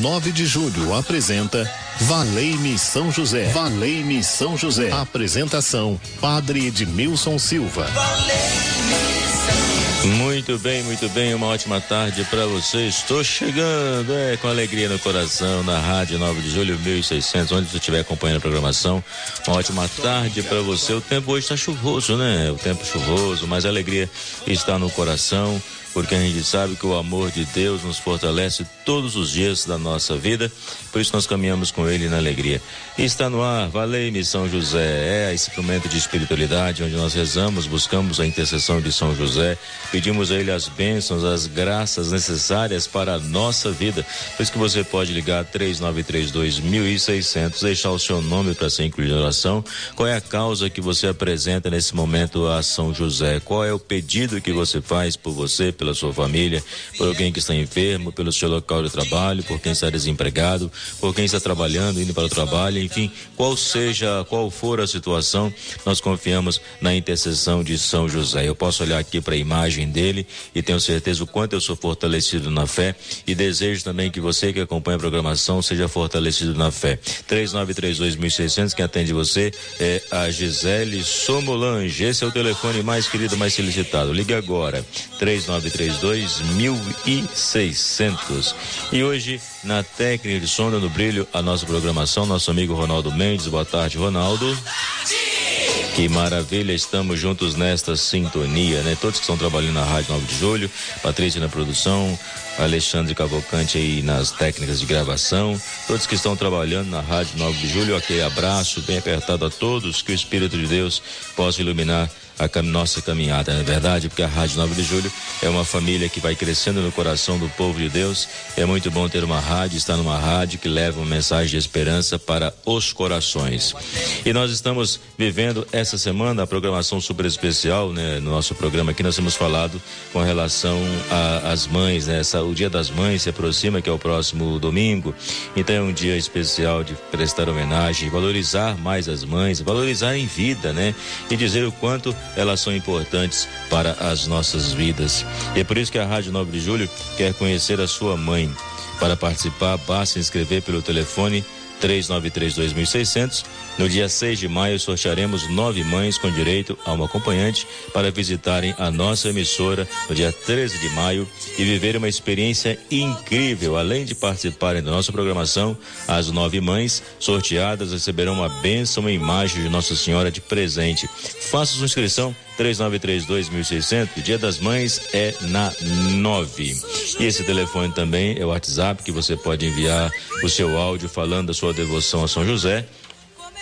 Rádio 9 de Julho apresenta Valei-me São José. Valei-me São José. Apresentação: Padre Edmilson Silva. Muito bem, muito bem. Uma ótima tarde para você. Estou chegando, é, com alegria no coração, na Rádio 9 de Julho 1600, onde você estiver acompanhando a programação. Uma ótima tarde para você. O tempo hoje está chuvoso, né? O tempo chuvoso, mas a alegria está no coração porque a gente sabe que o amor de Deus nos fortalece todos os dias da nossa vida, por isso nós caminhamos com Ele na alegria. E está no ar, Valei-me São José, é esse instrumento de espiritualidade onde nós rezamos, buscamos a intercessão de São José, pedimos a Ele as bênçãos, as graças necessárias para a nossa vida. Por isso que você pode ligar 3932 1600, deixar o seu nome para ser incluído na oração. Qual é a causa que você apresenta nesse momento a São José? Qual é o pedido que você faz por você? Pela sua família, por alguém que está enfermo, pelo seu local de trabalho, por quem está desempregado, por quem está trabalhando, indo para o trabalho, enfim, qual seja, qual for a situação, nós confiamos na intercessão de São José. Eu posso olhar aqui para a imagem dele e tenho certeza o quanto eu sou fortalecido na fé e desejo também que você que acompanha a programação seja fortalecido na fé. 3932.600, quem atende você é a Gisele Somolange. Esse é o telefone mais querido, mais solicitado. Ligue agora. 39 932 1600. E hoje, na técnica de sonda no brilho, a nossa programação, nosso amigo Ronaldo Mendes. Boa tarde, Ronaldo. Que maravilha, estamos juntos nesta sintonia, né? Todos que estão trabalhando na Rádio 9 de Julho, Patrícia na produção, Alexandre Cavalcante aí nas técnicas de gravação, todos que estão trabalhando na Rádio 9 de Julho, aquele abraço bem apertado a todos, que o Espírito de Deus possa iluminar a nossa caminhada, não é verdade? Porque a Rádio 9 de Julho é uma família que vai crescendo no coração do povo de Deus. É muito bom ter uma rádio, estar numa rádio que leva uma mensagem de esperança para os corações. E nós estamos vivendo essa semana a programação super especial, né? No nosso programa aqui nós temos falado com relação às mães, né? Essa, o Dia das Mães se aproxima, que é o próximo domingo. Então é um dia especial de prestar homenagem, valorizar mais as mães, valorizar em vida, né? E dizer o quanto elas são importantes para as nossas vidas. E é por isso que a Rádio 9 de Julho quer conhecer a sua mãe. Para participar, basta se inscrever pelo telefone 393-2600. No dia 6 de maio, sortearemos nove mães com direito a um acompanhante para visitarem a nossa emissora no dia 13 de maio e viver uma experiência incrível. Além de participarem da nossa programação, as nove mães sorteadas receberão uma bênção em imagem de Nossa Senhora de presente. Faça sua inscrição 3932-1600. Dia das Mães é na 9. E esse telefone também é o WhatsApp que você pode enviar o seu áudio falando da sua devoção a São José.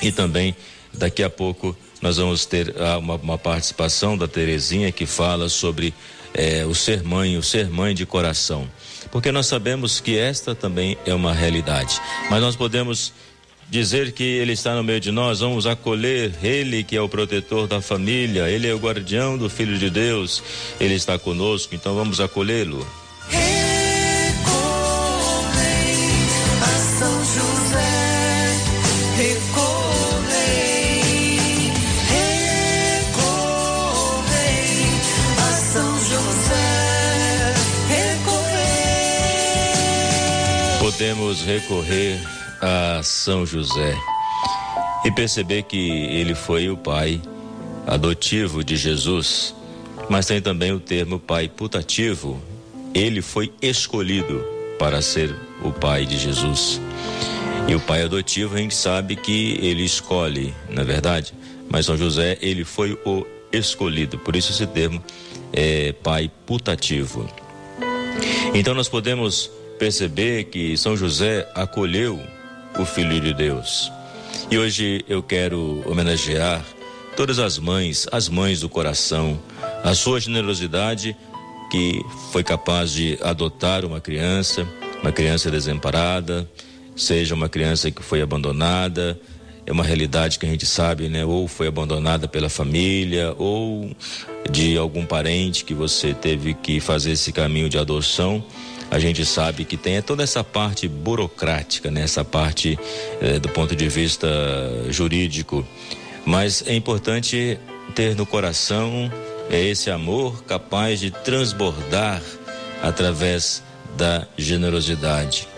E também, daqui a pouco, nós vamos ter ah, uma, uma participação da Terezinha que fala sobre eh, o ser mãe, o ser mãe de coração. Porque nós sabemos que esta também é uma realidade. Mas nós podemos dizer que Ele está no meio de nós, vamos acolher Ele que é o protetor da família, Ele é o guardião do Filho de Deus, Ele está conosco, então vamos acolhê-lo. Podemos recorrer a São José e perceber que ele foi o pai adotivo de Jesus, mas tem também o termo pai putativo. Ele foi escolhido para ser o pai de Jesus. E o pai adotivo a gente sabe que ele escolhe, na é verdade, mas São José ele foi o escolhido, por isso esse termo é pai putativo. Então nós podemos perceber que São José acolheu o Filho de Deus. E hoje eu quero homenagear todas as mães, as mães do coração, a sua generosidade que foi capaz de adotar uma criança, uma criança desamparada, seja uma criança que foi abandonada, é uma realidade que a gente sabe, né? Ou foi abandonada pela família, ou de algum parente que você teve que fazer esse caminho de adoção a gente sabe que tem é toda essa parte burocrática, né? essa parte eh, do ponto de vista jurídico. Mas é importante ter no coração é esse amor capaz de transbordar através da generosidade.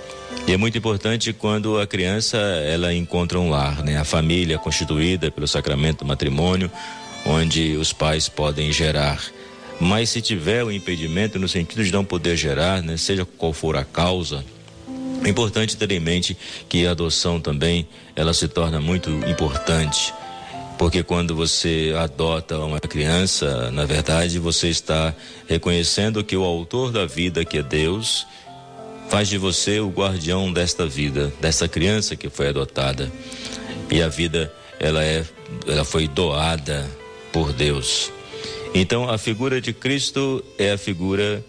E é muito importante quando a criança ela encontra um lar, né? A família constituída pelo sacramento do matrimônio, onde os pais podem gerar. Mas se tiver o um impedimento no sentido de não poder gerar, né? Seja qual for a causa, é importante ter em mente que a adoção também ela se torna muito importante. Porque quando você adota uma criança, na verdade, você está reconhecendo que o autor da vida, que é Deus, faz de você o guardião desta vida, dessa criança que foi adotada. E a vida, ela é ela foi doada por Deus. Então, a figura de Cristo é a figura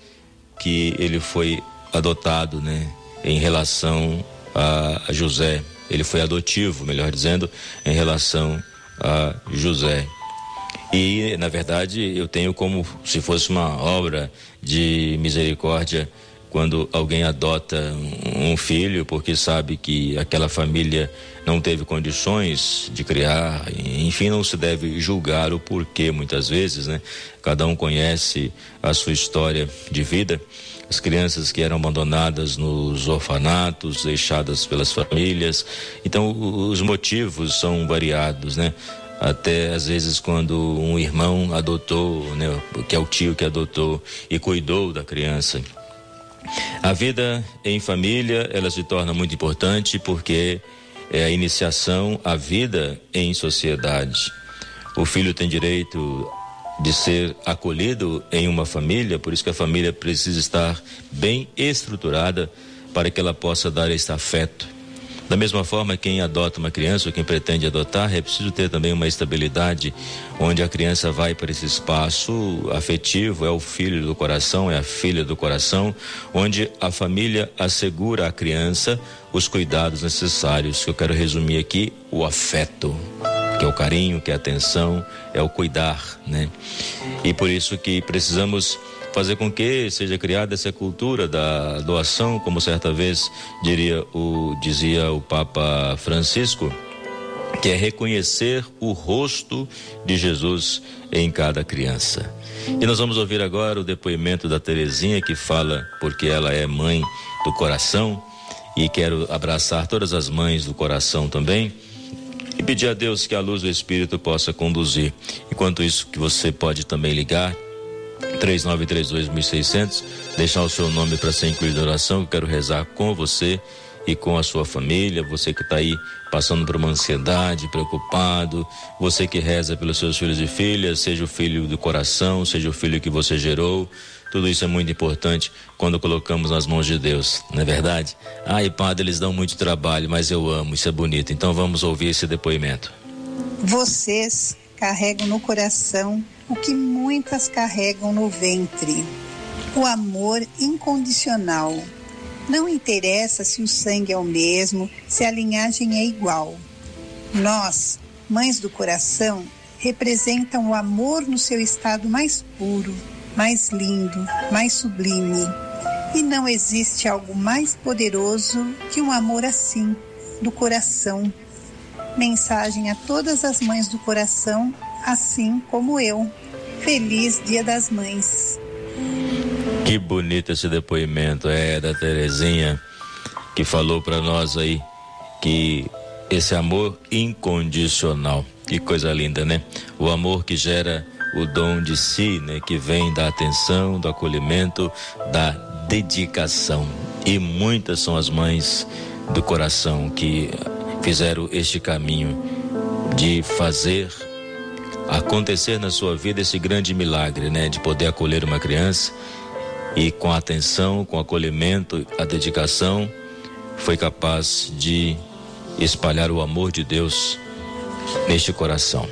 que ele foi adotado, né, em relação a José. Ele foi adotivo, melhor dizendo, em relação a José. E, na verdade, eu tenho como se fosse uma obra de misericórdia quando alguém adota um filho porque sabe que aquela família não teve condições de criar, enfim, não se deve julgar o porquê muitas vezes, né? Cada um conhece a sua história de vida. As crianças que eram abandonadas nos orfanatos, deixadas pelas famílias. Então, os motivos são variados, né? até às vezes quando um irmão adotou, né, que é o tio que adotou e cuidou da criança. A vida em família, ela se torna muito importante porque é a iniciação à vida em sociedade. O filho tem direito de ser acolhido em uma família, por isso que a família precisa estar bem estruturada para que ela possa dar esse afeto da mesma forma, quem adota uma criança ou quem pretende adotar, é preciso ter também uma estabilidade onde a criança vai para esse espaço afetivo, é o filho do coração, é a filha do coração, onde a família assegura à criança os cuidados necessários. Que eu quero resumir aqui: o afeto que é o carinho, que é a atenção, é o cuidar, né? E por isso que precisamos fazer com que seja criada essa cultura da doação, como certa vez diria o dizia o Papa Francisco, que é reconhecer o rosto de Jesus em cada criança. E nós vamos ouvir agora o depoimento da Terezinha que fala porque ela é mãe do coração e quero abraçar todas as mães do coração também e pedir a Deus que a luz do Espírito possa conduzir. Enquanto isso, que você pode também ligar 3932.600, deixar o seu nome para ser incluído na oração. Eu quero rezar com você e com a sua família, você que está aí passando por uma ansiedade, preocupado, você que reza pelos seus filhos e filhas, seja o filho do coração, seja o filho que você gerou. Tudo isso é muito importante quando colocamos nas mãos de Deus, não é verdade? Ai, padre, eles dão muito trabalho, mas eu amo, isso é bonito. Então vamos ouvir esse depoimento. Vocês carregam no coração o que muitas carregam no ventre: o amor incondicional. Não interessa se o sangue é o mesmo, se a linhagem é igual. Nós, mães do coração, representam o amor no seu estado mais puro, mais lindo, mais sublime. E não existe algo mais poderoso que um amor assim, do coração. Mensagem a todas as mães do coração, assim como eu. Feliz Dia das Mães. Que bonito esse depoimento é da Terezinha que falou para nós aí que esse amor incondicional. Que coisa linda, né? O amor que gera o dom de si, né? Que vem da atenção, do acolhimento, da dedicação. E muitas são as mães do coração que fizeram este caminho de fazer acontecer na sua vida esse grande milagre, né, de poder acolher uma criança e com atenção, com acolhimento, a dedicação, foi capaz de espalhar o amor de Deus neste coração.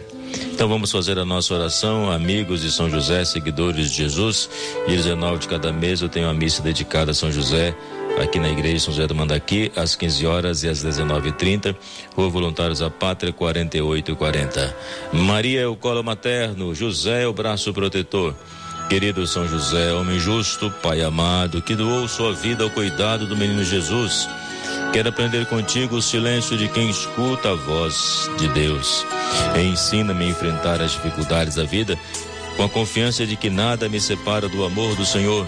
Então vamos fazer a nossa oração, amigos de São José, seguidores de Jesus. Dia 19 de cada mês eu tenho a missa dedicada a São José aqui na igreja São José do Mandaqui, às 15 horas e às 19h30. Rua Voluntários da Pátria, 4840. Maria é o colo materno, José é o braço protetor. Querido São José, homem justo, Pai amado, que doou sua vida ao cuidado do menino Jesus. Quero aprender contigo o silêncio de quem escuta a voz de Deus. Ensina-me a enfrentar as dificuldades da vida com a confiança de que nada me separa do amor do Senhor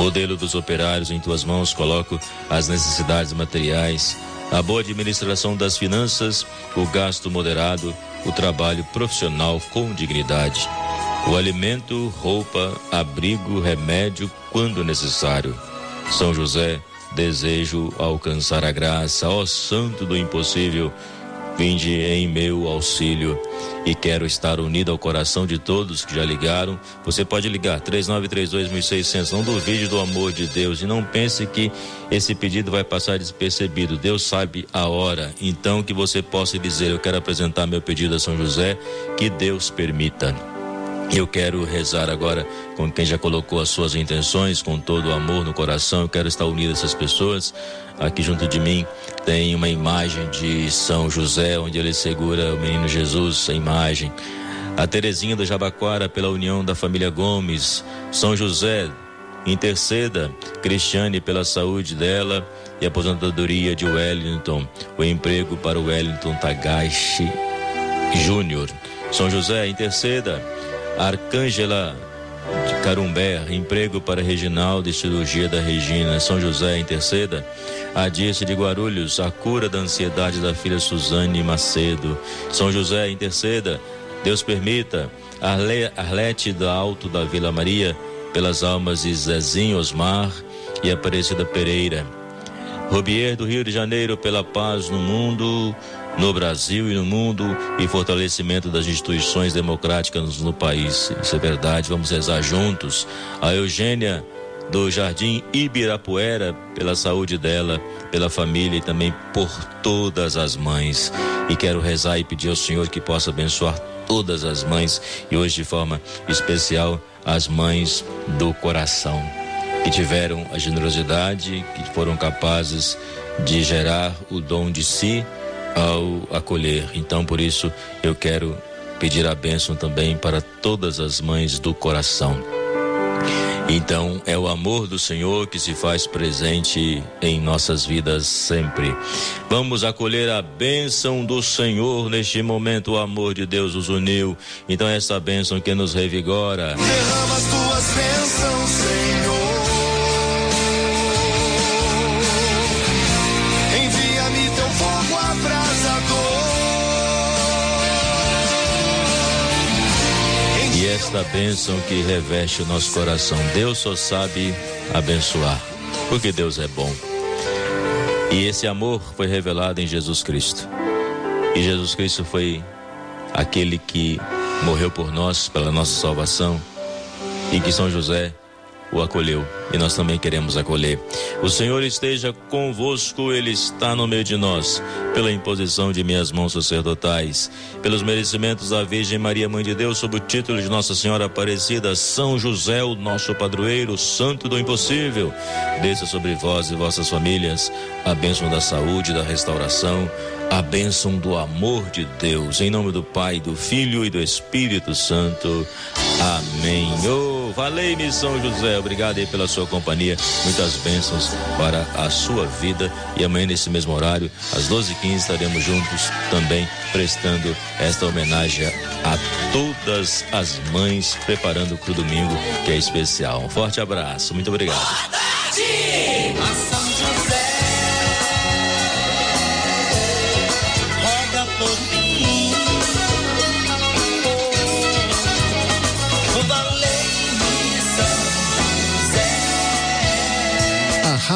Modelo dos operários, em tuas mãos coloco as necessidades materiais, a boa administração das finanças, o gasto moderado, o trabalho profissional com dignidade, o alimento, roupa, abrigo, remédio quando necessário. São José, desejo alcançar a graça, ó Santo do Impossível Vinde em meu auxílio e quero estar unido ao coração de todos que já ligaram. Você pode ligar 3932.600. Não duvide do amor de Deus e não pense que esse pedido vai passar despercebido. Deus sabe a hora. Então que você possa dizer: Eu quero apresentar meu pedido a São José. Que Deus permita. Eu quero rezar agora com quem já colocou as suas intenções, com todo o amor no coração. Eu quero estar unido a essas pessoas. Aqui junto de mim tem uma imagem de São José, onde ele segura o menino Jesus, a imagem. A Terezinha do Jabaquara, pela união da família Gomes. São José, interceda. Cristiane, pela saúde dela e aposentadoria de Wellington. O emprego para Wellington Tagashi Júnior. São José, interceda Arcângela de Carumbé, emprego para Reginaldo e cirurgia da Regina. São José, interceda. Adice de Guarulhos, a cura da ansiedade da filha Suzane Macedo. São José, interceda. Deus permita. Arle, Arlete do Alto da Vila Maria, pelas almas de Zezinho Osmar e Aparecida Pereira. Robier do Rio de Janeiro, pela paz no mundo no Brasil e no mundo e fortalecimento das instituições democráticas no país. Isso é verdade, vamos rezar juntos. A Eugênia do Jardim Ibirapuera, pela saúde dela, pela família e também por todas as mães. E quero rezar e pedir ao Senhor que possa abençoar todas as mães e hoje de forma especial as mães do coração que tiveram a generosidade, que foram capazes de gerar o dom de si ao acolher. Então, por isso, eu quero pedir a bênção também para todas as mães do coração. Então, é o amor do Senhor que se faz presente em nossas vidas sempre. Vamos acolher a bênção do Senhor neste momento. O amor de Deus os uniu. Então, é essa bênção que nos revigora. Derrama as tuas bênçãos, Senhor. Esta bênção que reveste o nosso coração. Deus só sabe abençoar, porque Deus é bom. E esse amor foi revelado em Jesus Cristo. E Jesus Cristo foi aquele que morreu por nós, pela nossa salvação, e que São José o acolheu e nós também queremos acolher. O Senhor esteja convosco, Ele está no meio de nós, pela imposição de minhas mãos sacerdotais, pelos merecimentos da Virgem Maria, Mãe de Deus, sob o título de Nossa Senhora Aparecida, São José, o nosso padroeiro, Santo do Impossível, desça sobre vós e vossas famílias a bênção da saúde, da restauração, a bênção do amor de Deus, em nome do Pai, do Filho e do Espírito Santo. Amém. Oh, valei-me São José, obrigado aí pela sua companhia, muitas bênçãos para a sua vida. E amanhã nesse mesmo horário, às 12h15, estaremos juntos também prestando esta homenagem a todas as mães, preparando para o domingo que é especial. Um forte abraço, muito obrigado.